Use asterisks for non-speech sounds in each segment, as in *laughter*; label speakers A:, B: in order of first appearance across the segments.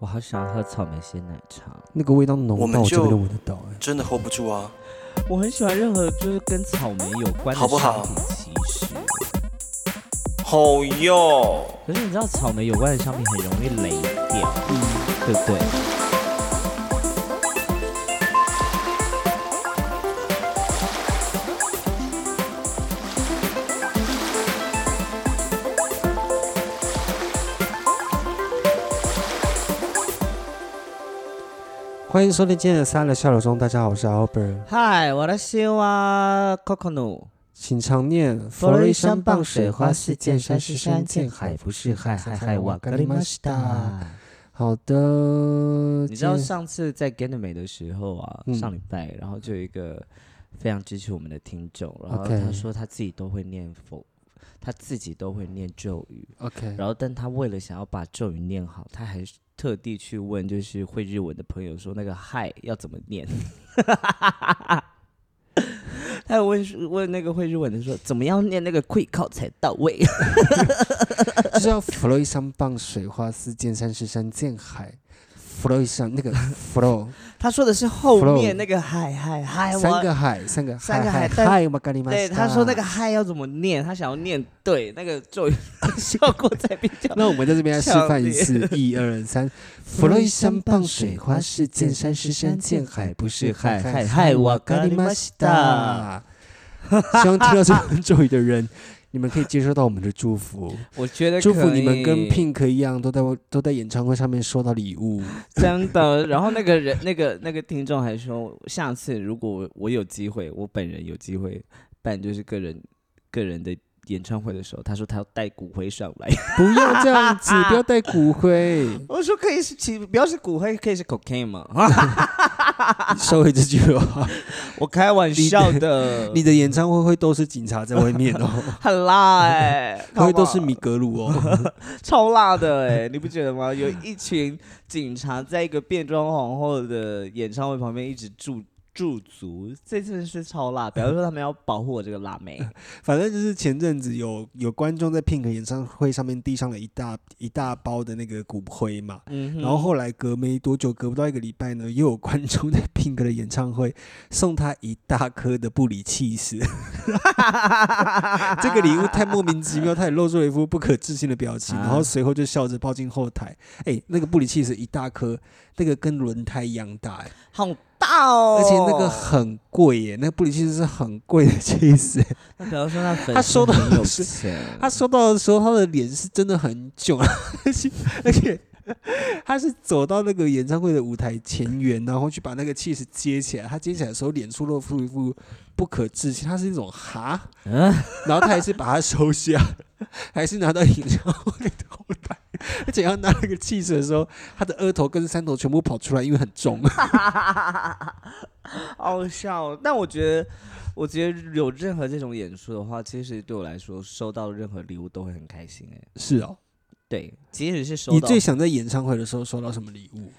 A: 我好想要喝草莓鲜奶茶。
B: 那个味道浓
C: 我
B: 到我这边
C: 就
B: 都闻得到哎。
C: 真的 hold 不住啊！
A: 我很喜欢任何就是跟草莓有关的
C: 好不好
A: 商品，其实。
C: 好哟，
A: 可是你知道草莓有关的商品很容易雷掉，对不对？
B: 欢迎收听今天的《三的笑流中》，大家好，我是 Albert，
A: 嗨，我的希望 Coconut。
B: 请常念
A: 佛罗伊山傍水花似见山是山，见海不是海，海海瓦格里玛西达。
B: 好的，
A: 你知道上次在 g a n m e 的时候啊，
B: 嗯
A: 上礼拜，然后就有一个非常支持我们的听众，然后他说他自己都会念佛，他自己都会念咒语
B: ，OK，
A: 然后但他为了想要把咒语念好，他还特地去问就是会日文的朋友说那个嗨要怎么念。*laughs* 他有问问那个会日文的说怎么样念那个 quick 靠才到位。*laughs*
B: 就是要佛罗伊山傍水花似见山是山，见海。佛罗伊山那个 *laughs* flow
A: 他说的是后面那个嗨嗨嗨，我
B: 三个海，三个
A: 三个
B: 海
A: 海对，他说那个嗨要怎么念，他想要念对，那个咒语 *laughs* 效果才比较。
B: 那我们在这边来示范一次，一二三。佛罗伊山傍水花是见山是山，见海不是海，海海瓦格里玛西达。希望听到这段咒语的人，你们可以接收到我们的祝福，*laughs*
A: 我觉得
B: 祝福你们跟 Pink 一样，都在都在演唱会上面收到礼物。*laughs*
A: 真的。然后那个人，*laughs* 那个那个听众还说，下次如果我我有机会，我本人有机会办就是个人个人的演唱会的时候，他说他要带骨灰上来。*laughs*
B: 不要这样子，不要带骨灰。*laughs*
A: 我说可以是其不要是骨灰，可以是 cocaine 嘛？*laughs*
B: 收回这句话，
A: 我开玩笑的，
B: 你的演唱会会都是警察在外面哦，
A: 很辣哎、
B: 会都是
A: 米。
B: 米格鲁哦。
A: 超辣的哎、你不觉得吗？有一群警察在一个变装皇后的演唱会旁边一直驻驻足，这真的是超辣。*laughs* 比方说他们要保护我这个辣妹，*laughs*
B: 反正就是前阵子有有观众在 Pink 演唱会上面递上了一大一大包的那个骨灰嘛，
A: 嗯，
B: 然后后来隔没多久，隔不到一个礼拜呢，又有观众在 Pink 的演唱会送他一大颗的布里气死。*laughs* 这个礼物太莫名其妙，他也露出了一副不可置信的表情，
A: 啊
B: 然后随后就笑着抱进后台。哎、那个布里气死一大颗，那个跟轮胎一样大、哎，
A: 好大哦，
B: 而且那个很贵耶，那个布里气死是很贵的气死。
A: 那比方说他粉丝
B: 他收到的他收到的时候，他的脸是真的很囧，*laughs* 而且而且他是走到那个演唱会的舞台前缘，然后去把那个气势接起来。他接起来的时候，脸出露出一副不可置信，他是一种哈，
A: 嗯，*laughs*
B: 然后他还是把它收下，还是拿到演唱会的后台，*laughs* 而且要拿那个气势的时候，他的额头跟三头全部跑出来，因为很重。*laughs*
A: 好笑哦。但我觉得，我觉得有任何这种演出的话，其实对我来说，收到任何礼物都会很开心哎。
B: 是哦，
A: 对，即使是收到
B: 你最想在演唱会的时候收到什么礼物？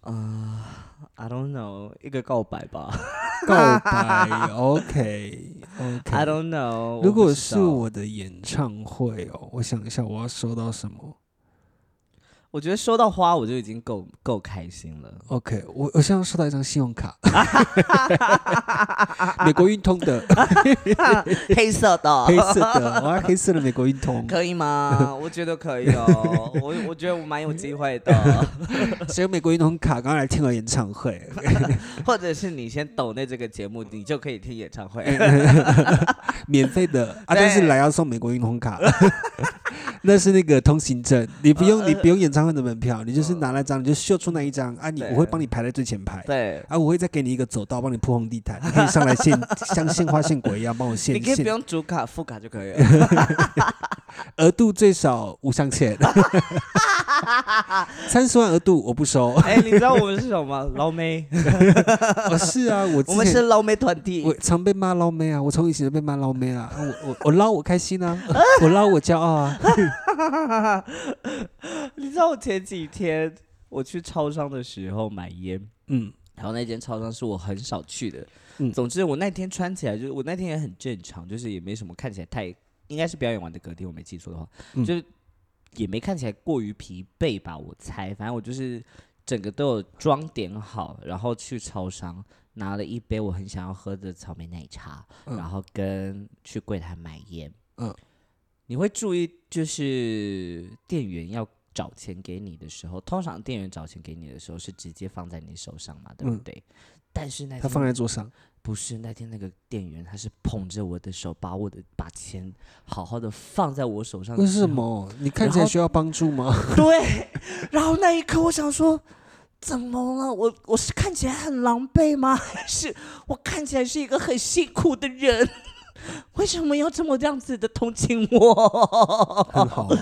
A: 啊、i don't know，一个告白吧。*laughs*
B: 告白，OK OK。
A: I don't know。
B: 如果是我的演唱会哦，我想一下我要收到什么。
A: 我觉得收到花我就已经够够开心了。
B: OK，我我现在收到一张信用卡，*laughs* 美国运通的 *laughs*
A: 黑色的，*laughs*
B: 黑色的，我要黑色的美国运通。
A: 可以吗？我觉得可以哦。我我觉得我蛮有机会的，
B: 谁有美国运通卡，刚刚来听了演唱会。
A: 或者是你先抖那这个节目，你就可以听演唱会。
B: 免费的啊，但是来要送美国运通卡，那是那个通行证，你不用
A: 呃
B: 你不用演唱会的门票，你就是拿那张，你就秀出那一张啊，你
A: 对
B: 我会帮你排在最前排。
A: 对，
B: 啊，我会再给你一个走道，帮你铺红地毯，你可以上来献 *laughs* 像献花献果一样帮我献献
A: 你可以不用主卡副卡就可以了。*laughs*
B: 额度最少五上限，*laughs* 三十万额度我不收。
A: 哎，你知道我们是什么吗？捞妹，*laughs*
B: 哦，是啊，我
A: 我们是捞妹团体
B: 我。常被骂捞妹啊，我从以前就被骂捞妹啦。啊我我我捞我开心啊，*laughs* 我捞我骄傲啊。
A: 你知道我前几天我去超商的时候买烟，
B: 嗯，
A: 然后那间超商是我很少去的。
B: 嗯
A: 总之我那天穿起来就是我那天也很正常，就是也没什么看起来太应该是表演完的隔天，我没记错的话，
B: 嗯
A: 就是也没看起来过于疲惫吧，我猜。反正我就是整个都有装点好，然后去超商拿了一杯我很想要喝的草莓奶茶，
B: 嗯
A: 然后跟去柜台买烟。
B: 嗯，
A: 你会注意，就是店员要找钱给你的时候，通常店员找钱给你的时候是直接放在你手上嘛，对不
B: 嗯
A: 对？但是那
B: 他放在桌上，
A: 不是那天那个店员，他是捧着我的手，把我的把钱好好的放在我手上。
B: 为什？么？你看起来需要帮助吗？*laughs* *laughs*
A: 对。然后那一刻，我想说，怎么了？我我是看起来很狼狈吗？*laughs* 还是我看起来是一个很辛苦的人？为什么要这么这样子的同情我？
B: 很好啊，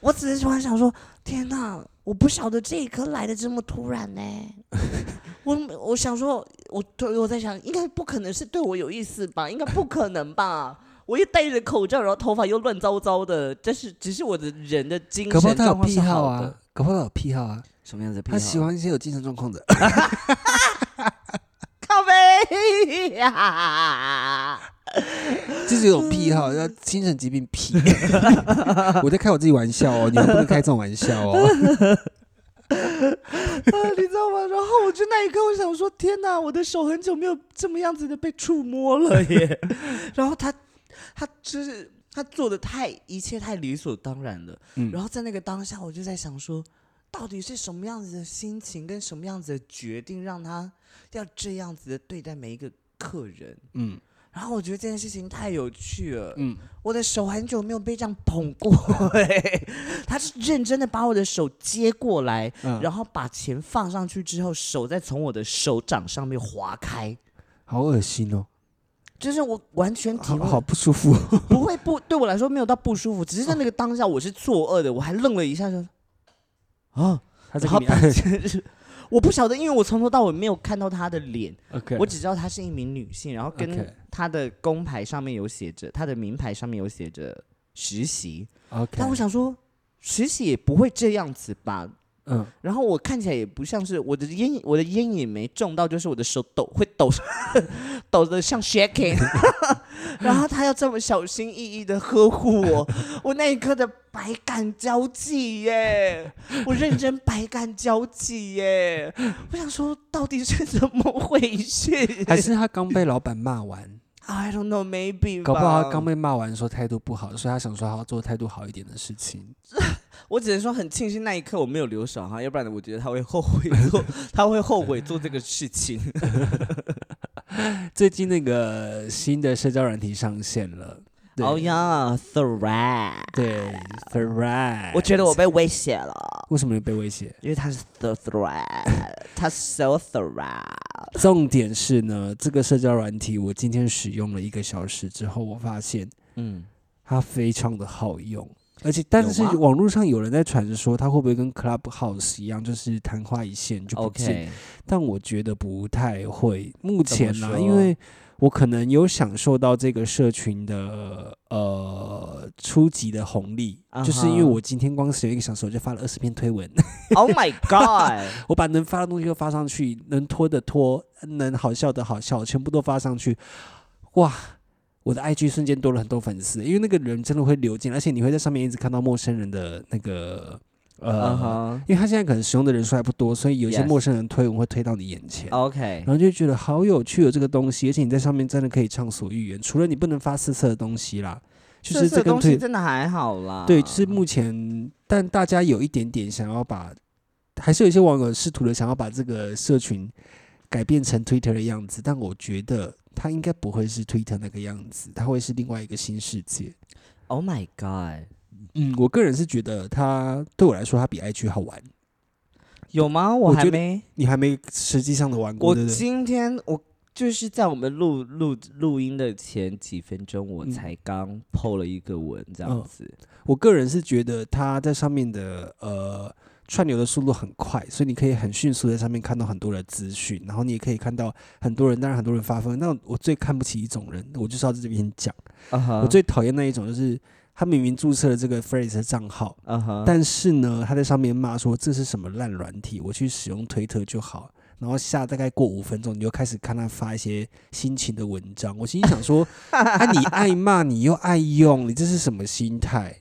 A: 我只是突然想说，天哪！我不晓得这一刻来的这么突然呢。我我想说，我对我在想，应该不可能是对我有意思吧？应该不可能吧？*laughs* 我又戴着口罩，然后头发又乱糟糟的，这是只是我的人的精
B: 搞不好他有
A: 神状况是
B: 癖好
A: 好的
B: 啊。，搞不好他有癖好啊，
A: 什么样子的癖好？
B: 他喜欢一些有精神状况的。
A: 咖啡呀！*laughs*
B: 就是有种癖好，叫精神疾病癖。*laughs* 我在开我自己玩笑哦，你们不能开这种玩笑哦。*laughs*
A: 啊，你知道吗？然后我就那一刻，我想说，天哪，我的手很久没有这么样子的被触摸了耶。*laughs* 然后他，他就是他做的太一切太理所当然了。
B: 嗯
A: 然后在那个当下，我就在想说，到底是什么样子的心情跟什么样子的决定，让他要这样子的对待每一个客人？
B: 嗯
A: 然后我觉得这件事情太有趣了。
B: 嗯，
A: 我的手很久没有被这样捧过、欸，他是认真的把我的手接过来，
B: 嗯
A: 然后把钱放上去之后，手再从我的手掌上面划开，
B: 好恶心哦，
A: 就是我完全体会
B: 好好不舒服。
A: 不会不对我来说没有到不舒服，只是在那个当下我是作恶的，我还愣了一下说啊，
B: 他在给你 *laughs*
A: 我不晓得，因为我从头到尾没有看到她的脸。我只知道她是一名女性，然后跟她的工牌上面有写着，她的名牌上面有写着实习。但我想说实习也不会这样子吧。
B: 嗯，
A: 然后我看起来也不像是我的烟，我的烟也没中到，就是我的手抖会抖，*laughs* 抖的像 shaking。*laughs* 然后他要这么小心翼翼的呵护我，我那一刻的百感交集耶，我认真百感交集耶。我想说，到底是怎么回事
B: 还是他刚被老板骂完
A: ，？I don't know, maybe
B: 搞不好他刚被骂完说态度不好，所以他想说他要做态度好一点的事情。*laughs*
A: 我只能说很庆幸那一刻我没有留手哈，要不然我觉得他会后悔做，*laughs* 他会后悔做这个事情。*laughs*
B: 最近那个新的社交软体上线了，对
A: 哦呀，Thread，
B: 对 Thread，
A: 我觉得我被威胁了，
B: 为什么你被威胁？
A: 因为他是 The Thread，他 so Thread。
B: 重点是呢，这个社交软体我今天使用了一个小时之后，我发现
A: 嗯，
B: 它非常的好用，而且但是网络上有人在传说它会不会跟 Clubhouse 一样，就是昙花一现就不见
A: OK，
B: 但我觉得不太会。目前呢、因为我可能有享受到这个社群的呃初级的红利就是因为我今天光使用一个小时，我就发了二十篇推文
A: ，Oh my God！*laughs*
B: 我把能发的东西都发上去，能拖的拖，能好笑的好笑，全部都发上去，哇！我的 IG 瞬间多了很多粉丝，因为那个人真的会流进，而且你会在上面一直看到陌生人的那个呃因为他现在可能使用的人数还不多，所以有一些陌生人推文会推到你眼前。
A: ，OK，
B: 然后就觉得好有趣有这个东西，而且你在上面真的可以畅所欲言。除了你不能发色色的东西啦，就是
A: 这
B: 个
A: 东西真的还好啦。
B: 对，就是目前，但大家有一点点想要把，还是有一些网友试图的想要把这个社群改变成 Twitter 的样子，但我觉得它应该不会是 Twitter 那个样子，它会是另外一个新世界。
A: Oh my God，
B: 嗯，我个人是觉得它对我来说，它比 IG 好玩。
A: 有吗？我还没。
B: 你还没实际上的玩过，
A: 我？今天我就是在我们录录录音的前几分钟，我
B: 嗯
A: 才刚 PO 了一个文，这样
B: 嗯
A: 子。
B: 我个人是觉得它在上面的呃串流的速度很快，所以你可以很迅速在上面看到很多的资讯，然后你也可以看到很多人，当然很多人发疯。那我最看不起一种人，我就是要在这边讲，我最讨厌那一种就是。他明明注册了这个 phrase 的账号，但是呢，他在上面骂说这是什么烂软体，我去使用推特就好。然后下大概过五分钟，你就开始看他发一些心情的文章。我心里想说，*laughs* 啊，你爱骂，你又爱用，你这是什么心态？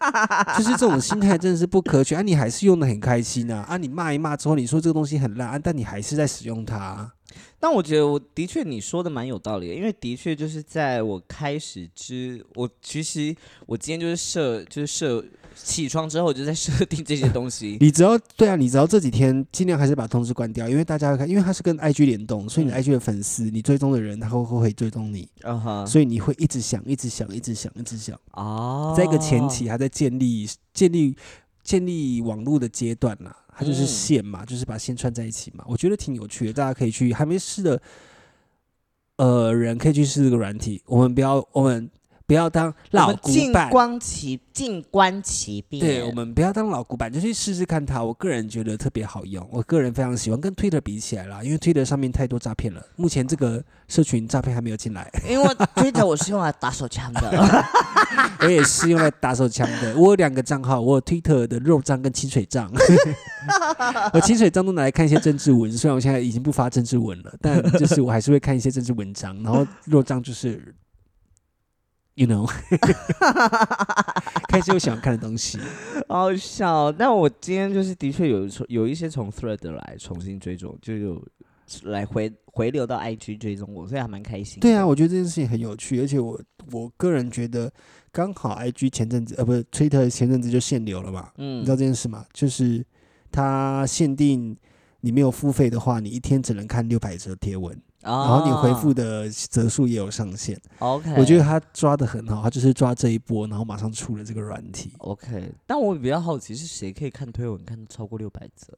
B: *laughs* 就是这种心态真的是不可取啊！你还是用的很开心啊！啊，你骂一骂之后，你说这个东西很烂，啊、但你还是在使用它啊、
A: 但我觉得我的确你说的蛮有道理的，因为的确就是在我开始之，我其实我今天就是设就是设起床之后我就在设定这些东西。*laughs*
B: 你只要对啊，你只要这几天尽量还是把通知关掉，因为大家会看，因为它是跟 IG 联动，所以你 IG 的粉丝，你追踪的人，他会会会追踪你，
A: 嗯哼，
B: 所以你会一直想，一直想，一直想，一直想。
A: 哦，
B: 在一个前期还在建立建立建立网络的阶段啦，它就是
A: 嗯
B: 线嘛，就是把线串在一起嘛，我觉得挺有趣的，大家可以去还没试的呃人可以去试这个软体，我们不要我们不要当老古板。
A: 观其静观其变。
B: 对我们不要当老古板，就去试试看它。我个人觉得特别好用，我个人非常喜欢。跟 Twitter 比起来啦，因为 Twitter 上面太多诈骗了，目前这个社群诈骗还没有进来。
A: 因为推特我是用来打手枪的。*laughs*
B: 我也是用来打手枪的。我有两个账号，我有 Twitter 的肉账跟清水账。*laughs* 我清水账都拿来看一些政治文，虽然我现在已经不发政治文了，但就是我还是会看一些政治文章。然后肉账就是，you know，看一些我喜欢看的东西。*laughs*
A: 好笑，但我今天就是的确有从有一些从 Thread 来重新追踪，就有来回回流到 IG 追踪我，所以还蛮开心。
B: 对啊，，我觉得这件事情很有趣，而且我我个人觉得，刚好 IG 前阵子呃不是 Twitter 前阵子就限流了嘛，
A: 嗯
B: 你知道这件事吗？就是它限定你没有付费的话，你一天只能看六百则贴文，
A: 然
B: 然后你回复的则数也有上限。
A: 哦 OK，
B: 我觉得他抓的很好，他就是抓这一波，然后马上出了这个软体。
A: OK，但我比较好奇是谁可以看推文看超过六百则？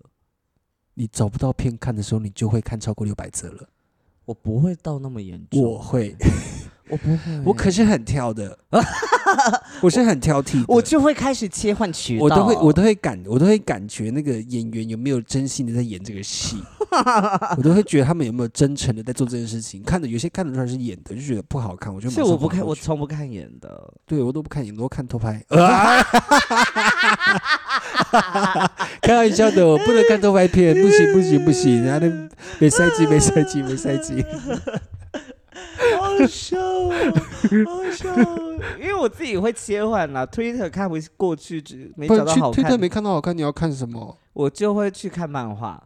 B: 你找不到片看的时候，你就会看超过六百则了。
A: 我不会到那么严重，
B: 我会，
A: 我不会，
B: 我可是很挑的，*laughs* 我是很挑剔的，
A: 我就会开始切换渠道，
B: 我都会，我都会感，我都会感觉那个演员有没有真心的在演这个戏，*laughs* 我都会觉得他们有没有真诚的在做这件事情。看着有些看得出来是演的，就觉得不好看，我就马
A: 所以我不看，我从不看演的。
B: 对我都不看演，我都看偷拍。*laughs* *laughs* 开玩笑的，我不能看偷拍片，不行不行不行，然后那没赛季没赛季没赛季。
A: 好笑哦，好笑哦！因为我自己会切换啦，Twitter 看不过去，只没找到好看
B: 去推特，没看到好看，你要看什么？
A: 我就会去看漫画。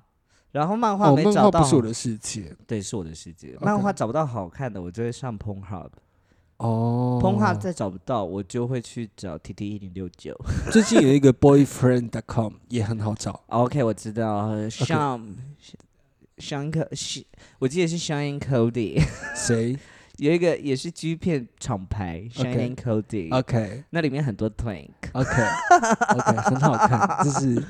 A: 然后漫画没找到，
B: 画不是我的世界。
A: 对，是我的世界。
B: OK
A: 漫画找不到好看的，我就会上 Pornhub。
B: 哦
A: Pornhub 再找不到，我就会去找 T T 一零六九。
B: 最近有一个 boyfriend.com 也很好找。
A: OK，我知道，Sean Sean Co，我记得是 Shangencody
B: 谁 *laughs*
A: 有一个也是 G 片厂牌 Shining
B: Cody，OK，
A: 那里面很多 twink。
B: OK OK，很好看，就是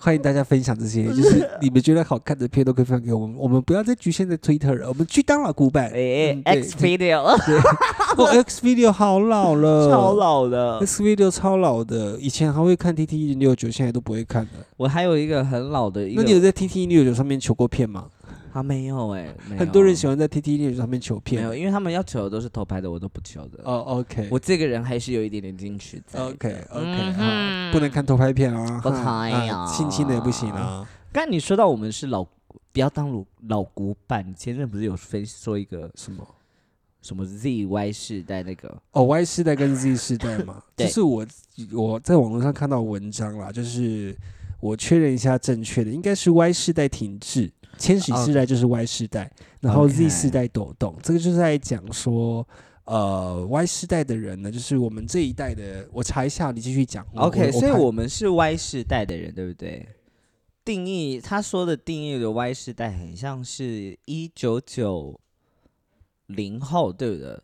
B: 欢迎大家分享这些，就是 *laughs* 你们觉得好看的片都可以分享给我们，我们不要再局限在 Twitter 了，我们去当老古板。
A: 诶
B: 嗯
A: ，X Video *laughs*
B: 哦，X Video 好老了，
A: 超老的。
B: X Video 超老的，以前还会看 TT 一零六九，现在都不会看了。
A: 我还有一个很老的一个，
B: 那你有在 TT 一零六九上面求过片吗？
A: 他没有哎，没有
B: 很多人喜欢在零六九上面求片没。
A: 有，因为他们要求的都是偷拍的，我都不求的。
B: 哦，OK，
A: 我这个人还是有一点点矜持在的。
B: OK OK，
A: 嗯
B: 好，
A: 哼
B: 不能看偷拍片啊，
A: 不
B: 哈
A: 可以啊
B: 啊性侵的也不行啊。
A: 刚才你说到我们是老，不要当老老古板。你前阵不是有分说一个
B: 什么？
A: 什么 ZY 世代那个？
B: 哦，Y 世代跟 Z 世代嘛，*laughs*
A: 就
B: 是我我在网络上看到文章啦，就是我确认一下正确的，应该是 Y 世代停滞，千禧世代就是 Y 世代，然后 Z 世代抖动，这个就是在讲说。呃，Y 世代的人呢，就是我们这一代的。我查一下，你继续讲。
A: OK，所以我们是 Y 世代的人，对不对？定义他说的定义的 Y 世代，很像是一九九零后，对不对？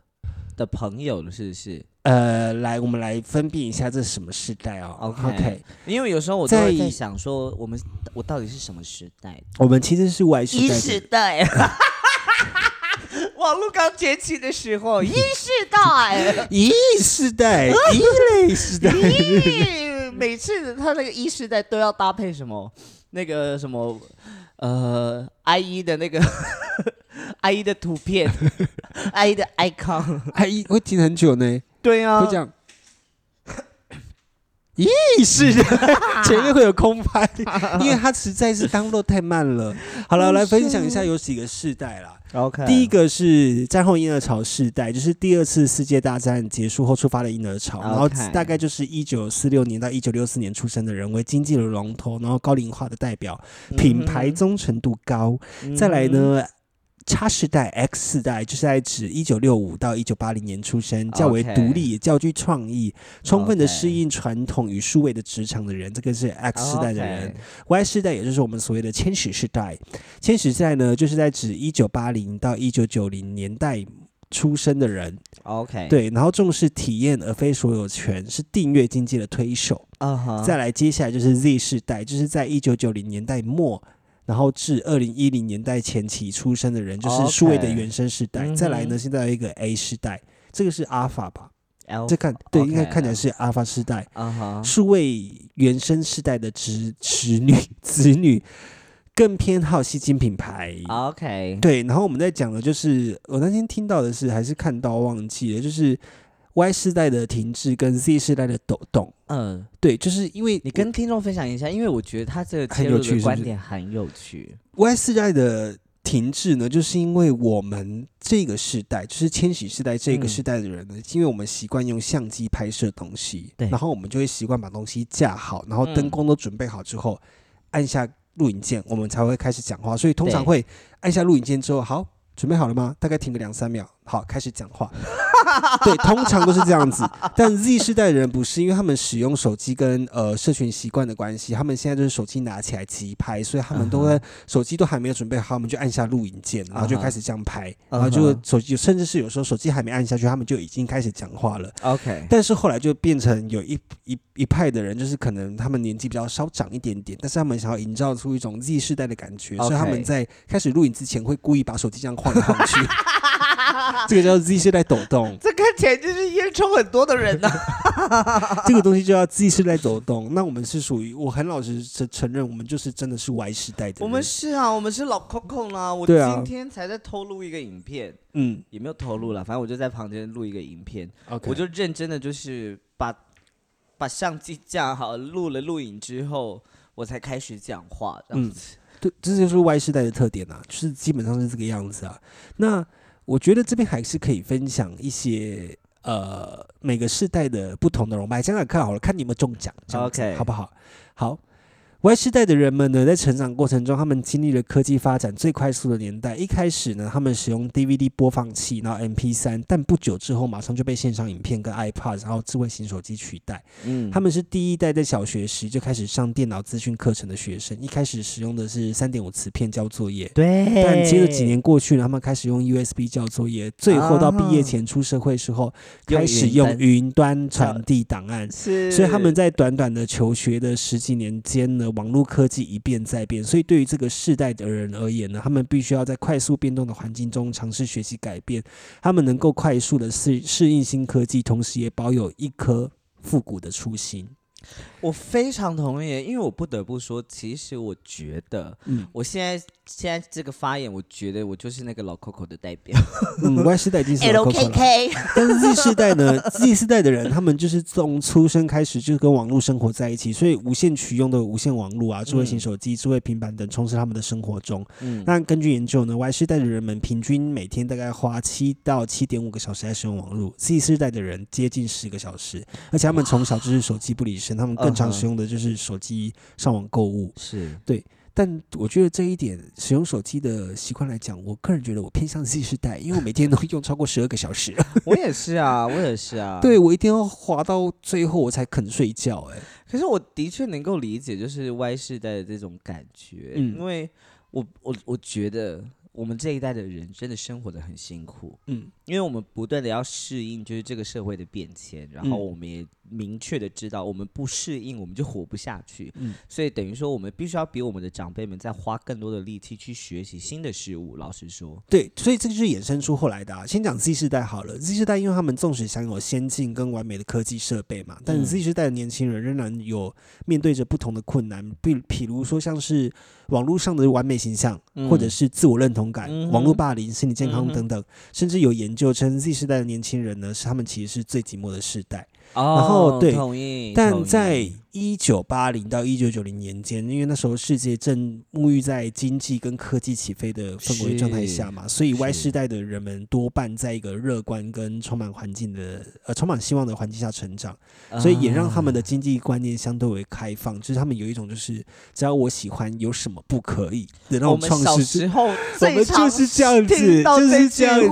A: 的朋友了，是不是？
B: 呃，来，我们来分辨一下这是什么时代哦。
A: OK 因为有时候我都会
B: 在
A: 在想说，我们我到底是什么时代？
B: 我们其实是 Y 世
A: 一
B: 代的
A: 世代。*laughs* 网络刚崛起的时候，*laughs* 一世代。
B: 一世代，*laughs* 一类世代。
A: 每次他那个一世代都要搭配什么？那个什么，呃，I E 的那个 I E 的图片，I E 的
B: icon，I E 会听很久呢，
A: 对啊
B: 会这，样。*laughs* 意识，*laughs* 前面会有空拍，*laughs* 因为它实在是 download 太慢了。好了，来分享一下有几个世代啦。
A: OK，
B: 第一个是战后婴儿潮世代，就是第二次世界大战结束后出发的婴儿潮，然后大概就是一九四六年到一九六四年出生的人为经济的龙头，然后高龄化的代表，品牌忠诚度高。
A: 嗯
B: 再来呢？叉世代、X 世代就是在指一九六五到一九八零年出生，较为独立、也较具创意、充分的适应传统与数位的职场的人，这个是 X 世代的人。Y 世代也就是我们所谓的千禧世代，千禧世代呢，就是在指一九八零到一九九零年代出生的人
A: ，OK，，
B: 对，然后重视体验而非所有权，是订阅经济的推手。再来，接下来就是 Z 世代，就是在一九九零年代末。然后至二零一零年代前期出生的人，就是数位的原生世代。再来呢，现在有一个 A 世代，这个是 Alpha 吧
A: ？L
B: 这看对，应该看起来是 Alpha 世代。
A: 嗯哼，
B: 数位原生世代的侄侄女、子女更偏好吸金品牌。
A: OK，
B: 对，然后我们在讲的就是，我那天听到的是，还是看到忘记了，就是 Y 世代的停滞跟 Z 世代的抖动。
A: 嗯，
B: 对，就是因为
A: 你跟听众分享一下，因为我觉得他这个
B: 很
A: 切入的观
B: 有趣是不是
A: 点很有趣。
B: Y 世代的停滞呢，就是因为我们这个世代，就是千禧世代这个
A: 嗯
B: 世代的人呢，因为我们习惯用相机拍摄东西，
A: 对
B: 然后我们就会习惯把东西架好，然后灯
A: 嗯
B: 光都准备好之后，按下录影键，我们才会开始讲话。所以通常会按下录影键之后，好。准备好了吗？大概停个两三秒，好，开始讲话。*laughs* 对，通常都是这样子。但 Z 世代的人不是，因为他们使用手机跟呃社群习惯的关系，他们现在就是手机拿起来即拍，所以他们都会
A: 嗯
B: 手机都还没有准备好，他们就按下录影键，然后就开始这样拍，
A: 嗯
B: 然后就手机甚至是有时候手机还没按下去，他们就已经开始讲话了。
A: OK，
B: 但是后来就变成有一一一派的人，就是可能他们年纪比较稍长一点点，但是他们想要营造出一种 Z 世代的感觉，所以他们在开始录影之前会故意把手机这样晃来晃去，*laughs* 这个叫 Z 世代抖动，*laughs*
A: 这看起来就是烟抽很多的人呢、*laughs*
B: 这个东西就叫 Z 世代抖动。那我们是属于，我很老实承承认，我们就是真的是 Y 世代的人。
A: 我们是啊，我们是老 Coco 啦。我今天才在偷录一个影片，
B: 嗯
A: 也没有偷录了，反正我就在旁边录一个影片
B: ，，OK，
A: 我就认真的就是把把相机架好，录了录影之后，我才开始讲话这样
B: 嗯
A: 子。
B: 对，这就是 Y 世代的特点啊，就是基本上是这个样子啊。那我觉得这边还是可以分享一些呃每个世代的不同的容貌，讲讲看好了，看你有没有中奖，这样子
A: OK
B: 好不好？好。Y 世代的人们呢，在成长过程中，他们经历了科技发展最快速的年代。一开始呢，他们使用 DVD 播放器，然后 MP 三但不久之后，马上就被线上影片跟 iPad，然后智慧型手机取代。
A: 嗯
B: 他们是第一代在小学时就开始上电脑资讯课程的学生，一开始使用的是三点五磁片交作业，
A: 对，
B: 但接着几年过去了，他们开始用 USB 交作业，最后到毕业前出社会时候，
A: 用
B: 开始用云端传递档案。
A: 是，
B: 所以他们在短短的求学的十几年间呢，网络科技一变再变，所以对于这个世代的人而言呢，他们必须要在快速变动的环境中尝试学习改变，他们能够快速的适适应新科技，同时也保有一颗复古的初心。
A: 我非常同意，因为我不得不说，其实我觉得
B: 嗯
A: 我现在现在这个发言，我觉得我就是那个老 Coco 的代表。*laughs*
B: 嗯，Y 世代已经是老 Coco 了。
A: K，
B: 但是 Z 世代呢，Z 世代的人，他们就是从出生开始就跟网络生活在一起，所以无线取用的无线网络啊、智慧型手机、智慧平板等充斥他们的生活中。
A: 嗯，
B: 那根据研究呢，Y 世代的人们平均每天大概花七到七点五个小时在使用网络，Z 世代的人接近十个小时，而且他们从小就是手机不离身，他们更常使用的就是手机上网购物。
A: 是对
B: 但我觉得这一点使用手机的习惯来讲，我个人觉得我偏向 Z 世代，因为我每天都 *laughs* 用超过十二个小时。*laughs*
A: 我也是啊，我也是啊。*laughs*
B: 对，我一定要滑到最后我才肯睡觉、哎，
A: 可是我的确能够理解，就是 Y 世代的这种感觉，
B: 嗯
A: 因为我我我觉得我们这一代的人真的生活的很辛苦，
B: 嗯
A: 因为我们不断的要适应就是这个社会的变迁，然后
B: 嗯
A: 我们也明确的知道，我们不适应我们就活不下去，
B: 嗯
A: 所以等于说我们必须要比我们的长辈们再花更多的力气去学习新的事物。老实说，
B: 对，所以这就是衍生出后来的、啊。先讲 Z 世代好了，Z 世代因为他们纵使享有先进跟完美的科技设备嘛，但
A: 嗯
B: Z 世代的年轻人仍然有面对着不同的困难，比譬如说像是网络上的完美形象，或者
A: 嗯
B: 是自我认同感、
A: 嗯
B: 网络霸凌、心理健康等等，甚至有研究称 Z 世代的年轻人呢，是他们其实是最寂寞的世代。
A: 哦
B: 然后后对，但在
A: 意
B: 一九八零到一九九零年间，因为那时候世界正沐浴在经济跟科技起飞的氛围状态下嘛，所以 Y 世代的人们多半在一个乐观跟充满环境的呃充满希望的环境下成长，所以也让他们的
A: 啊
B: 经济观念相对为开放，就是他们有一种就是只要我喜欢，有什么不可以的那种 *laughs*
A: 我们小
B: 创世之。
A: 时候
B: 我们就是这样子，就是
A: 这
B: 样子，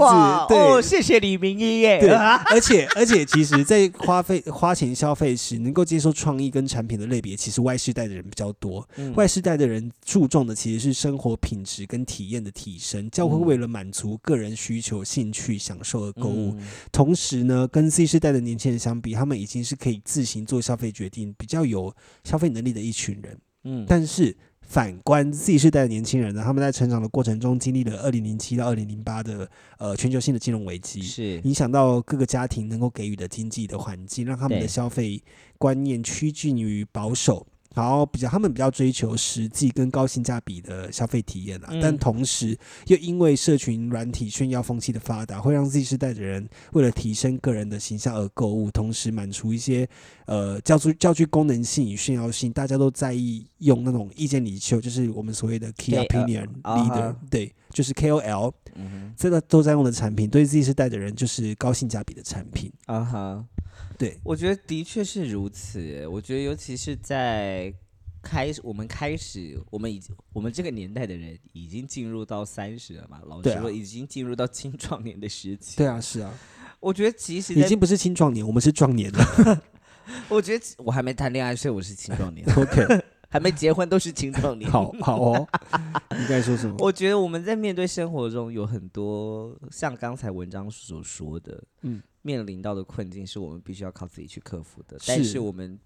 B: 对，
A: 哦，谢谢李明一耶，
B: 对，*laughs* 而且而且，其实，在花费花钱消费时，能够接受创意跟产品的类别，其实 Y 世代的人比较多。
A: 嗯
B: Y 世代的人注重的其实是生活品质跟体验的提升，教会
A: 嗯
B: 为了满足个人需求、兴趣、享受而购物。
A: 嗯
B: 同时呢，跟 Z 世代的年轻人相比，他们已经是可以自行做消费决定、比较有消费能力的一群人。
A: 嗯，
B: 但是反观 Z 世代的年轻人呢，他们在成长的过程中经历了二零零七到二零零八的呃全球性的金融危机，
A: 是
B: 影响到各个家庭能够给予的经济的环境，让他们的消费观念趋近于保守。然后比较，他们比较追求实际跟高性价比的消费体验啊，
A: 嗯。
B: 但同时又因为社群软体炫耀风气的发达，会让 Z 世代的人为了提升个人的形象而购物，同时满足一些呃较具较具功能性与炫耀性，大家都在意用那种意见领袖，就是我们所谓的 key opinion
A: 啊
B: leader，、
A: 哈
B: 对，就是 KOL，
A: 嗯
B: 这个都在用的产品，对 Z 世代的人就是高性价比的产品。
A: 啊哈，
B: 对，
A: 我觉得的确是如此耶。我觉得尤其是在开始，我们开始，我们已经我们这个年代的人已经进入到三十了嘛，老实说，已经进入到青壮年的时期。
B: 对啊，是啊，
A: 我觉得其实，
B: 已经不是青壮年，我们是壮年了。*laughs*
A: 我觉得我还没谈恋爱，所以我是青壮年，*laughs*
B: OK，*laughs*
A: 还没结婚都是青壮年。
B: 好好哦。你该说什么？
A: 我觉得我们在面对生活中有很多像刚才文章所说的，
B: 嗯
A: 嗯，面临到的困境是我们必须要靠自己去克服的。但
B: 是
A: 是我们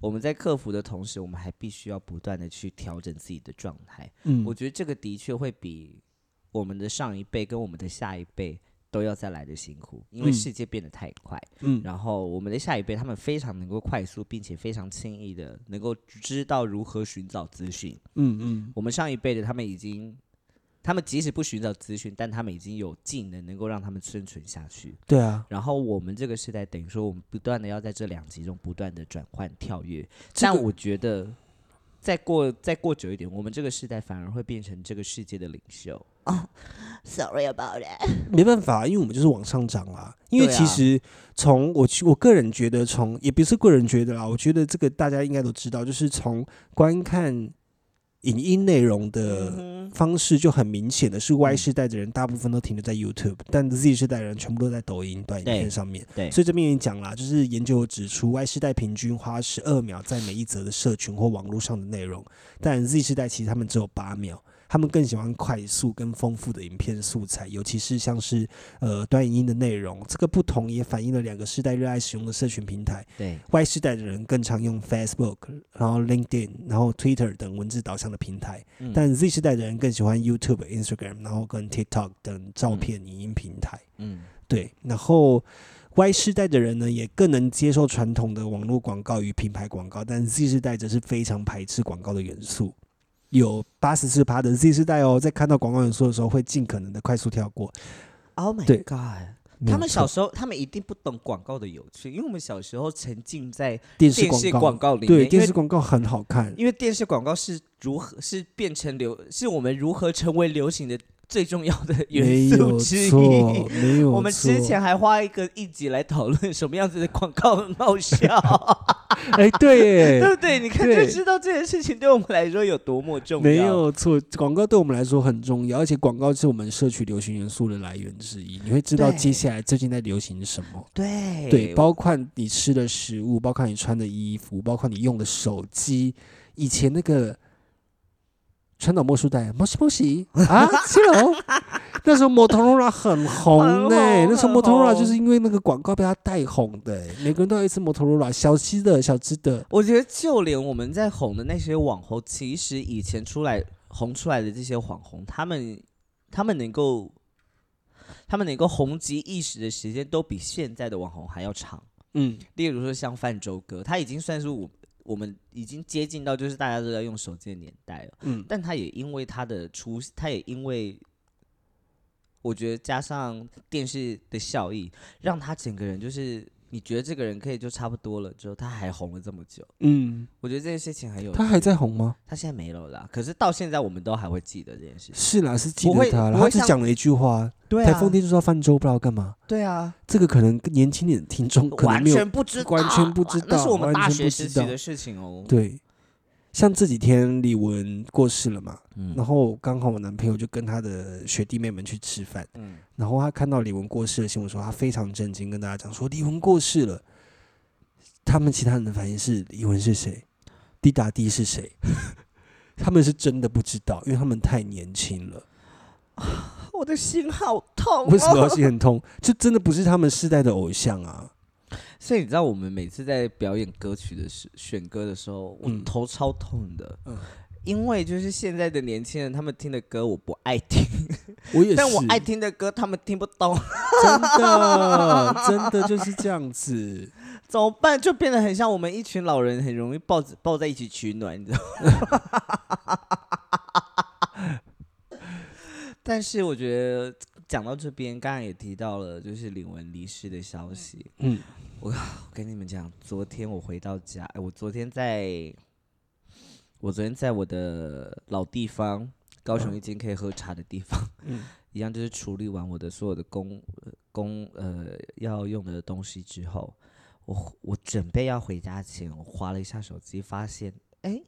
A: 我们在克服的同时，我们还必须要不断的去调整自己的状态。
B: 嗯
A: 我觉得这个的确会比我们的上一辈跟我们的下一辈都要再来的辛苦，因为
B: 嗯
A: 世界变得太快。
B: 嗯
A: 然后我们的下一辈，他们非常能够快速并且非常轻易的能够知道如何寻找资讯。
B: 嗯嗯，
A: 我们上一辈的他们已经，他们即使不寻找资讯，但他们已经有技能能够让他们生存下去。
B: 对啊，
A: 然后我们这个时代，等于说我们不断的要在这两极中不断的转换跳跃。
B: 这个
A: 但我觉得，再过再过久一点，我们这个时代反而会变成这个世界的领袖。哦、s o r r y about it。
B: 没办法，因为我们就是往上涨啦。因为其实从我去我个人觉得从，也不是个人觉得啦，我觉得这个大家应该都知道，就是从观看影音内容的。
A: 嗯
B: 方式就很明显的是，Y
A: 嗯
B: 世代的人大部分都停留在 YouTube，但 Z 世代的人全部都在抖音短影片上面。
A: 对，
B: 所以这边也讲啦，就是研究指出，Y 世代平均花十二秒在每一则的社群或网络上的内容，但 Z 世代其实他们只有八秒。他们更喜欢快速跟丰富的影片素材，尤其是像是呃短影音的内容。这个不同也反映了两个世代热爱使用的社群平台。
A: 对
B: Y 世代的人更常用 Facebook，然后 LinkedIn，然后 Twitter 等文字导向的平台，
A: 嗯
B: 但 Z 世代的人更喜欢 YouTube、Instagram，然后跟 TikTok 等照片影音平台。
A: 嗯
B: 对，然后 Y 世代的人呢，也更能接受传统的网络广告与品牌广告，但 Z 世代则是非常排斥广告的元素。有八十四趴的 Z 世代哦，在看到广告元素的时候，会尽可能的快速跳过。
A: ，Oh my
B: 对
A: God。他们小时候，他们一定不懂广告的有趣，因为我们小时候沉浸在
B: 电视广告，
A: 里面，
B: 对，电视广告很好看。
A: 因为电视广告是如何是变成流，是我们如何成为流行的最重要的
B: 没
A: 元素之，一。
B: 没有错。
A: 我们之前还花一个一集来讨论什么样子的广告很好笑，*laughs*
B: 哎，对耶，*laughs*
A: 对不对？你看就知道这件事情对我们来说有多么重要。
B: 没有错，广告对我们来说很重要，而且广告是我们摄取流行元素的来源之一。你会知道接下来最近在流行什么。
A: 对
B: 对，包括你吃的食物，包括你穿的衣服，包括你用的手机。以前那个川岛茉树代，摩西摩西。*laughs* 啊，七楼，那时候摩托罗拉很红
A: 很
B: 呢、
A: 红
B: 那时候
A: 很
B: 摩托罗拉
A: 红。
B: 就是因为那个广告被他带红的、欸每个人都要一支摩托罗拉，小只的小只的，
A: 我觉得就连我们在红的那些网红，其实以前出来红出来的这些网红，他们他们能够他们能够红极一时的时间，都比现在的网红还要长。
B: 嗯，
A: 例如说像泛舟哥，他已经算是我我们已经接近到就是大家都在用手机的年代了，
B: 嗯。
A: 但他也因为他的出，他也因为我觉得加上电视的效益，让他整个人就是你觉得这个人可以就差不多了，之后他还红了这么久，
B: 嗯，
A: 我觉得这件事情很有趣。
B: 他还在红吗？
A: 他现在没了啦，可是到现在我们都还会记得这件事情。
B: 是啦，是记得他了。他只讲了一句话：
A: 对
B: 台风天就是要泛舟，不知道干嘛。
A: 对啊，
B: 这个可能年轻点的听众可能
A: 完全不知道，
B: 完全不知
A: 那是
B: 道
A: 我们大学时期的事情哦。
B: 对。像这几天李玟过世了嘛，
A: 嗯
B: 然后刚好我男朋友就跟他的学弟妹们去吃饭，
A: 嗯，
B: 然后他看到李玟过世的新闻，说他非常震惊，跟大家讲说李玟过世了。他们其他人的反应是李玟是谁，滴答滴是谁？*laughs* 他们是真的不知道，因为他们太年轻了。*sighs*
A: 我的心好痛、
B: 为什么要心很痛？*laughs* 这真的不是他们世代的偶像啊！
A: 所以你知道，我们每次在表演歌曲的时选歌的时候，我
B: 嗯
A: 头超痛的，
B: 嗯
A: 因为就是现在的年轻人，他们听的歌我不爱听，*laughs*
B: 我也是，
A: 但我爱听的歌他们听不懂，
B: 真的，真的就是这样子。*laughs*
A: 怎么办？就变得很像我们一群老人，很容易抱着抱在一起取暖，你知道吗？*laughs* 但是我觉得讲到这边，刚刚也提到了，就是李玟离世的消息。
B: 嗯，
A: 我跟你们讲，昨天我回到家，哎，我昨天在，我昨天在我的老地方，高雄一间可以喝茶的地方，
B: 嗯 *laughs*
A: 一样就是处理完我的所有的工工呃要用的东西之后，我我准备要回家前，我划了一下手机，发现，哎，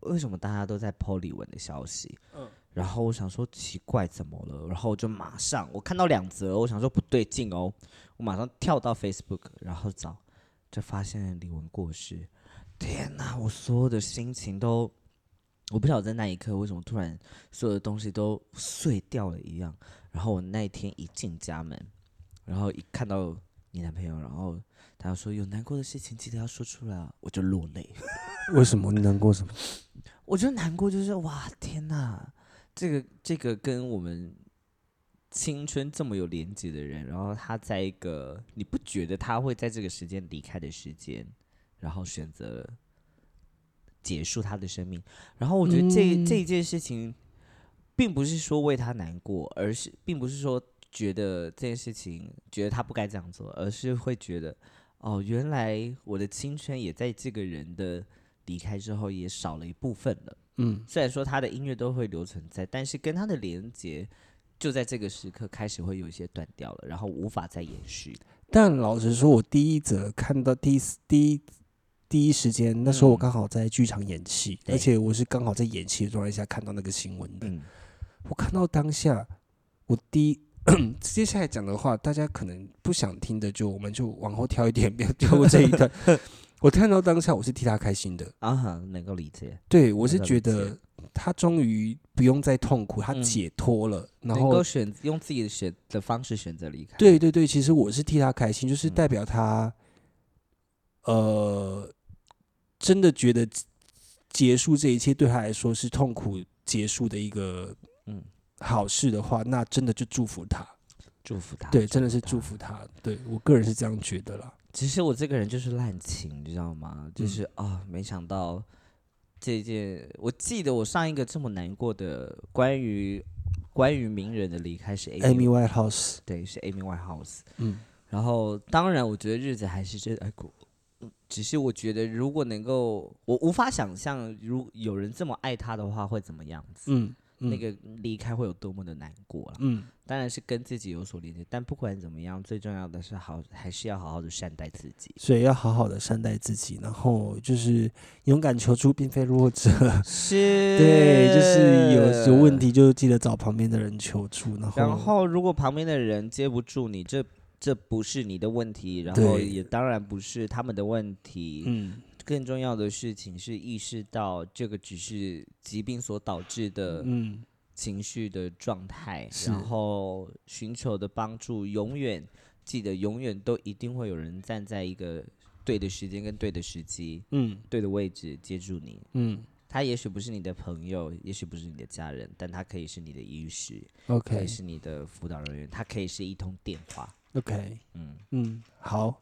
A: 为什么大家都在 po 李玟的消息？
B: 嗯
A: 然后我想说奇怪怎么了？然后我就马上我看到两则，我想说不对劲哦，我马上跳到 Facebook，然后找，就发现李玟过世。天哪，我所有的心情都，我不晓得在那一刻为什么突然所有的东西都碎掉了一样。然后我那一天一进家门，然后一看到你男朋友，然后他说有难过的事情记得要说出来啊，我就落泪。*laughs*
B: 为什么你难过什么？*laughs*
A: 我觉得难过就是哇，天哪，这个这个跟我们青春这么有连接的人，然后他在一个你不觉得他会在这个时间离开的时间，然后选择结束他的生命，然后我觉得这、
B: 嗯
A: 这一件事情，并不是说为他难过，而是并不是说觉得这件事情觉得他不该这样做，而是会觉得哦，原来我的青春也在这个人的离开之后也少了一部分了。
B: 嗯，
A: 虽然说他的音乐都会留存在，但是跟他的连接就在这个时刻开始会有一些断掉了，然后无法再延续。
B: 但老实说，我第一则看到第一第一第一时间，那时候我
A: 嗯
B: 刚好在剧场演戏，
A: 对
B: 而且我是刚好在演戏的状态下看到那个新闻的。
A: 嗯，
B: 我看到当下，我第一 *coughs* 接下来讲的话，大家可能不想听的，就我们就往后跳一点，不要跳过这一段。*laughs* 我看到当下，我是替他开心的。
A: 啊哈，能够理解，
B: 对我是觉得他终于不用再痛苦，他
A: 嗯
B: 解脱了，然
A: 能
B: 后
A: 够选用自己的选的方式选择离开。
B: 对对对，其实我是替他开心，就是
A: 嗯
B: 代表他，呃，真的觉得结束这一切对他来说是痛苦结束的一个
A: 嗯，
B: 好事的话，那真的就祝福他。
A: 祝福他。
B: 对，真的是祝福他。对我个人是这样觉得啦。
A: 其实我这个人就是滥情，你知道吗？
B: 嗯
A: 就是啊、没想到这件，我记得我上一个这么难过的关于关于名人的离开是
B: Amy Whitehouse，
A: 对，是 Amy Whitehouse。
B: 嗯
A: 然后当然，我觉得日子还是真爱过。嗯只是我觉得，如果能够，我无法想象，如有人这么爱他的话，会怎么样子？
B: 嗯，嗯
A: 那个离开会有多么的难过了。
B: 嗯，
A: 当然是跟自己有所连接，但不管怎么样，最重要的是好，还是要好好的善待自己。
B: 所以要好好的善待自己，然后就是勇敢求助，并非弱者。*laughs* *laughs*
A: 是，
B: 对，就是有有问。题就记得找旁边的人求助，然后
A: 然后，如果旁边的人接不住你，这这不是你的问题，然后也当然不是他们的问题。
B: 嗯
A: 更重要的事情是意识到这个只是疾病所导致的
B: 嗯。
A: 情绪的状态，
B: 是。
A: 然后寻求的帮助，永远记得，永远都一定会有人站在一个对的时间跟对的时机、
B: 嗯。
A: 对的位置接住你。
B: 嗯。
A: 他也许不是你的朋友，也许不是你的家人，但他可以是你的医师
B: ，，OK。
A: 可以是你的辅导人员，他可以是一通电话。
B: OK，
A: 嗯，
B: 嗯，好，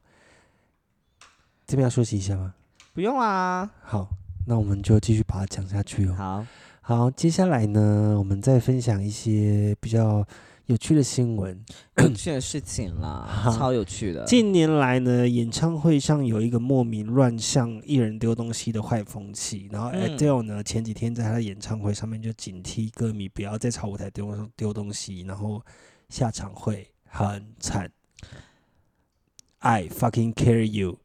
B: 这边要休息一下吗？
A: 不用啊。
B: 好，那我们就继续把它讲下去哦。
A: 好，
B: 好，接下来呢，我们再分享一些比较有趣的新闻。
A: 有趣的事情啦，
B: 好
A: 超有趣的。
B: 近年来呢，演唱会上有一个莫名乱象艺人丢东西的坏风气。然后
A: 嗯
B: Adele 呢，前几天在他的演唱会上面就警惕歌迷不要再朝舞台丢丢东西，然后下场会很惨。I fucking care you.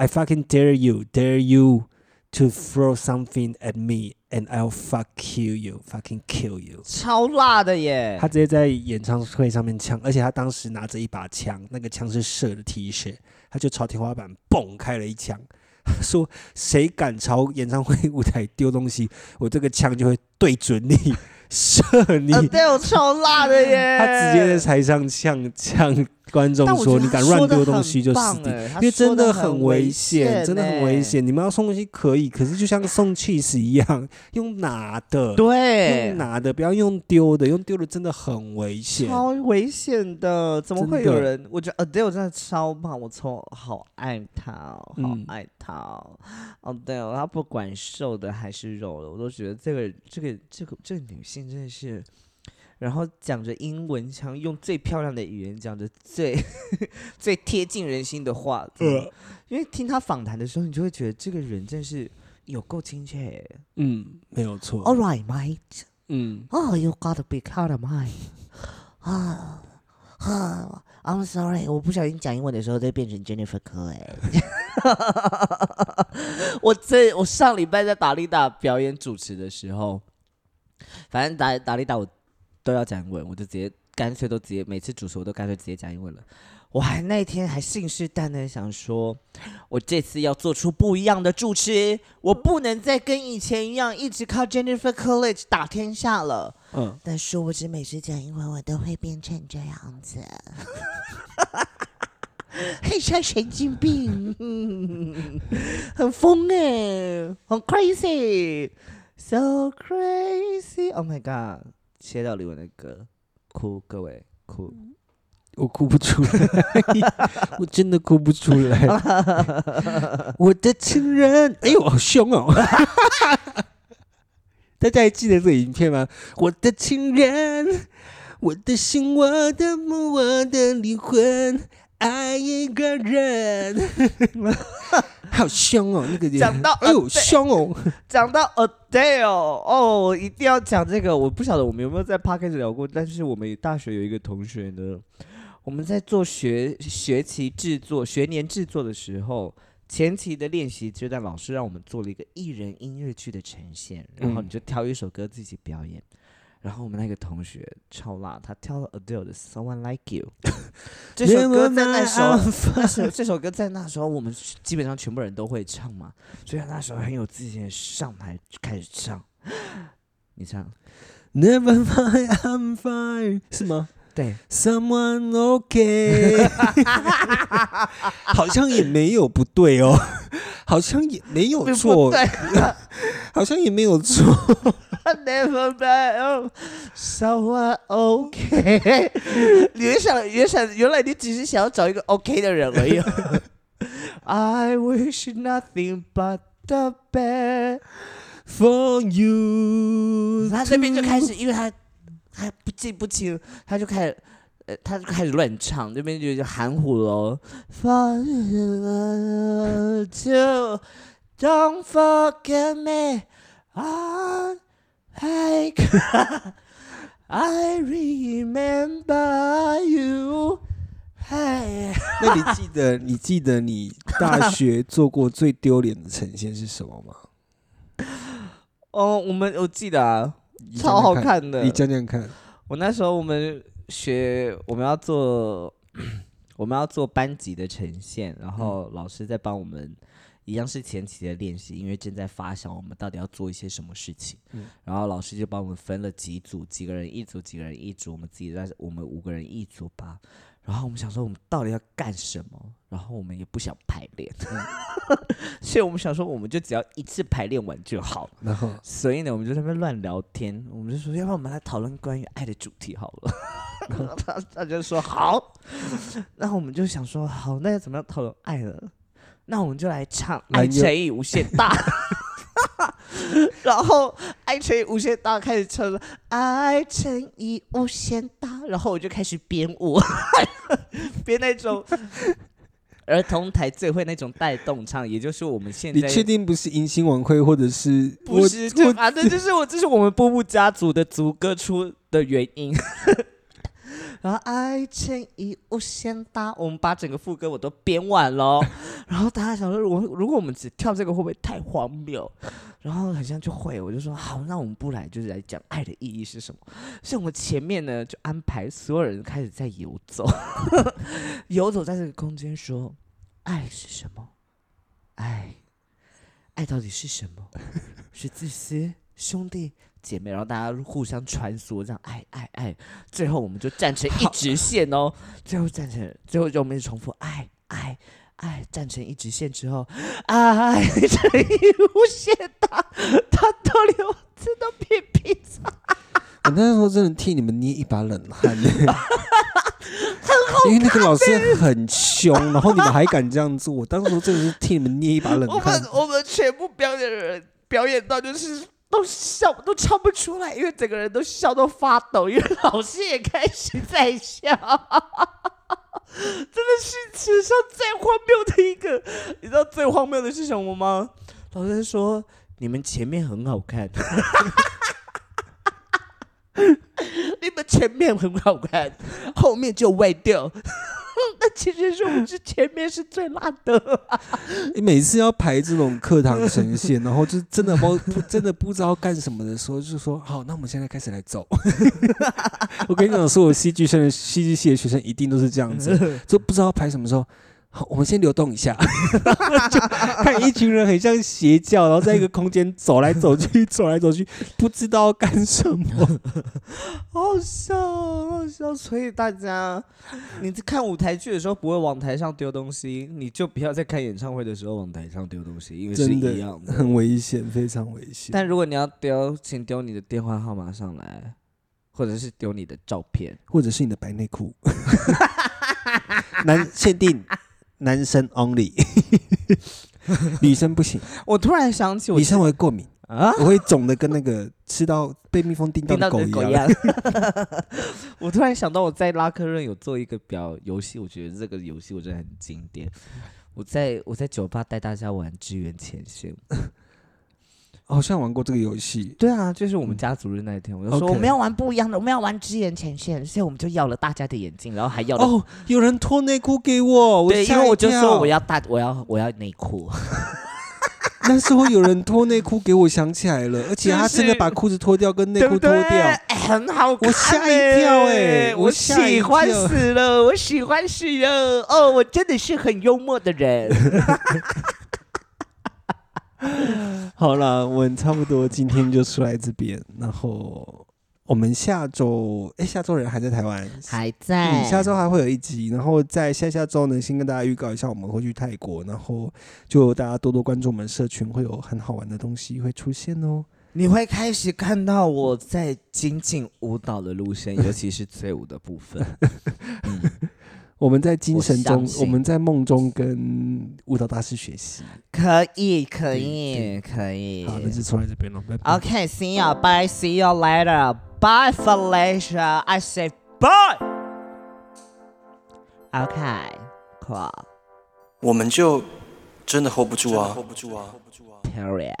B: I fucking dare you, dare you to throw something at me, and I'll fuck kill you, fucking kill you.
A: 超辣的耶！
B: 他直接在演唱会上面呛，而且他当时拿着一把枪，那个枪是射的 T 恤，他就朝天花板嘣开了一枪，他 *laughs* 说：“谁敢朝演唱会舞台丢东西，我这个枪就会对准你，*laughs* 射你。
A: 啊，对，我超辣的耶！
B: 他直接在台上呛呛观众说：“
A: 但我觉得他
B: 你敢乱丢东西就
A: 很
B: 死定。”因为真的很危
A: 危
B: 险，真的很危
A: 欸。
B: 险。你们要送东西可以，可是就像送 cheese 一样，用拿的，
A: 对
B: 用，拿的，不要用丢的，用丢的真的很危险。
A: 超危险的，怎么会有人？我觉得 Adele 真的超棒，我超好爱他哦，好
B: 嗯
A: 爱他哦。Adele 她不管瘦的还是肉的，我都觉得这个这个这个这个女性真的是。然后讲着英文腔，用最漂亮的语言讲着最 *laughs* 最贴近人心的话，
B: 呃
A: 因为听他访谈的时候，你就会觉得这个人真是有够亲切。
B: 嗯，没有错。
A: All right, mate.
B: 嗯
A: ，Oh, you gotta be kind of mine. 啊啊，I'm sorry，我不小心讲英文的时候再变成 Jennifer Clay。*laughs* 我这我上礼拜在达利达表演主持的时候，反正达达利达我都要讲英文，我就直接干脆都直接每次主持我都干脆直接讲英文了。我还那天还信誓旦旦想说，我这次要做出不一样的主持，我不能再跟以前一样一直靠 Jennifer College 打天下了。
B: 嗯，
A: 但殊不知每次讲英文我都会变成这样子，很像神经病，很疯哎，很 crazy，so crazy，Oh my god！切到李玟的歌，哭，各位哭。
B: 我哭不出来，我真的哭不出来。*laughs* 我的情人，哎呦，好凶哦！*laughs* 大家还记得这个影片吗？我的情人，我的心，我的梦，我的灵魂，爱一个人，*laughs* 好凶哦！那个人
A: 讲到
B: 哎呦，凶哦！
A: 讲到 Adele，哦，我一定要讲这个。我不晓得我们有没有在 p a r k a s 聊过，但是我们大学有一个同学呢，我们在做学学期制作、学年制作的时候，前期的练习阶段，老师让我们做了一个艺人音乐剧的呈现，然后
B: 嗯
A: 你就挑一首歌自己表演。然后我们那个同学超辣，他挑了 Adele 的《Someone Like You》*laughs* 这首歌，在那时候，那首这首歌在那时候，我们基本上全部人都会唱嘛，所以他那时候很有自信的上台就开始唱。你唱
B: ，Never mind, I'm fine，是吗？
A: 对
B: ，Someone OK，*laughs* 好像也没有不对哦，好像也没有错，*laughs* 好像也没有错。*laughs*
A: ，Never mind, someone OK。你原想，原想，原来你只是想要找一个 OK *laughs* 的人而已。I *laughs* wish nothing but the best。
B: For you，
A: 他这边就开始，因为他他不记不清，他就开始。呃，他就开始乱唱，这边就就含糊了哦。For you to don't forget me, I I *laughs* I remember you. Hey，*laughs*
B: 那你记得你记得你大学做过最丢脸的呈现是什么吗？*laughs*
A: 哦，我们我记得啊，超好看的。
B: 你讲讲看。
A: 我那时候我们学，我们要做，*clears throat* 我们要做班级的呈现，然后老师在帮我们，一样是前期的练习，因为正在发想我们到底要做一些什么事情，
B: 嗯
A: 然后老师就帮我们分了几组，几个人一组，几个人一组，我们自己在我们五个人一组吧。然后我们想说，我们到底要干什么？然后我们也不想排练，*laughs* 所以我们想说，我们就只要一次排练完就好。*laughs*
B: 然后
A: 所以呢，我们就在那边乱聊天，我们就说，要不然我们来讨论关于爱的主题好了。*laughs* 然后他他就说好，然后我们就想说，好，那要怎么样讨论爱呢？那我们就来唱 *laughs*《爱乘以无限大》。然后爱乘以无限大开始唱了，爱乘以无限大，然后我就开始编舞，*laughs* 编那种儿童台最会那种带动唱，也就是我们现在
B: 你确定不是迎新晚会，或者是
A: 不是，反正就是我，这是我们波波家族的族歌出的原因。然后爱乘以无限大，我们把整个副歌我都编完了。*laughs* 然后大家想说，如果如果我们只跳这个会不会太荒谬？然后好像就会，我就说好，那我们不来，就是来讲爱的意义是什么。所以我们前面呢就安排所有人开始在游走，*laughs* 游走在这个空间，说爱是什么？爱，爱到底是什么？*laughs* 是自私、兄弟、姐妹，然后大家互相穿梭，这样爱爱爱，最后我们就站成一直线哦，最后站成，最后就我们重复爱爱爱，站成一直线之后，爱乘以无限大，他都流吃到屁屁擦，*laughs*
B: 我那时候真的替你们捏一把冷汗，*laughs* 因为那个老师很凶，然后你们还敢这样做，我当时真的是替你们捏一把冷汗
A: 我
B: 汗
A: 们。我们全部表演的人表演到就是。都笑都唱不出来，因为整个人都笑到发抖，因为老师也开始在笑，*laughs* 真的是史上最荒谬的一个。你知道最荒谬的是什么吗？老师说你们前面很好看，*laughs* 你们前面很好看，后面就歪掉。*laughs* 那其实是我们是前面是最烂的。*laughs*
B: 你每次要排这种课堂呈现，*laughs* 然后就真的不不真的不知道干什么的时候，就说好，那我们现在开始来走。我跟你讲，所有戏剧生的戏剧系的学生一定都是这样子，就不知道排什么时候。好，我们先流动一下，*laughs* 就看一群人很像邪教，然后在一个空间走来走去，走来走去，不知道要干什么。
A: 好 *laughs* 好笑哦，好好笑！所以大家，你在看舞台剧的时候不会往台上丢东西，你就不要在看演唱会的时候往台上丢东西，因为是一样的。
B: 很危险，非常危险。
A: 但如果你要丢，请丢你的电话号码上来，或者是丢你的照片。
B: 或者是你的白内裤，*laughs* 男限定，男生 only，*laughs* 女生不行，
A: 我突然想起我
B: 女生会过敏，
A: 啊，
B: 我会肿的跟那个吃到被蜜蜂叮到的狗一样。
A: 你的狗一样。*laughs* 我突然想到我在拉克润有做一个表游戏，我觉得这个游戏我觉得很经典。我在我在酒吧带大家玩支援前线。
B: 好像玩过这个游戏，
A: 对啊，就是我们家族日那一天，我就说
B: OK
A: 我们要玩不一样的，我们要玩支援前线，所以我们就要了大家的眼镜，然后还要了。
B: 哦，有人脱内裤给我，我
A: 对，因
B: 吓
A: 为我就说
B: 跳
A: 我要大，我要我要内裤，*laughs*
B: 那时候有人脱内裤给我，想起来了，而且他真的把裤子脱掉跟内
A: 对不对？
B: 裤脱掉，
A: 哎很好看、
B: 我吓一跳哎
A: 我
B: 我吓一
A: 喜欢
B: 跳
A: 死了，我喜欢死了。哦，我真的是很幽默的人。*laughs* *laughs*
B: 好了，我们差不多今天就出来这边，然后我们下周，哎，下周人还在台湾，
A: 还在
B: 嗯，下周还会有一集，然后在下下周呢，先跟大家预告一下，我们会去泰国，然后就大家多多关注我们社群，会有很好玩的东西会出现哦。
A: 你会开始看到我在精进舞蹈的路线，尤其是最舞的部分。*laughs* 嗯，
B: 我们在精神中，
A: 我
B: 我们在梦中跟舞蹈大师学习。
A: 可以，可以，可以。
B: 好，那就出来这边了，拜拜。
A: Okay, see you. Bye. See you later. Bye, Felicia. I say bye. Okay, cool.
C: 我们就真的 hold 不住啊，hold 不住啊，hold 不住啊。
A: Period.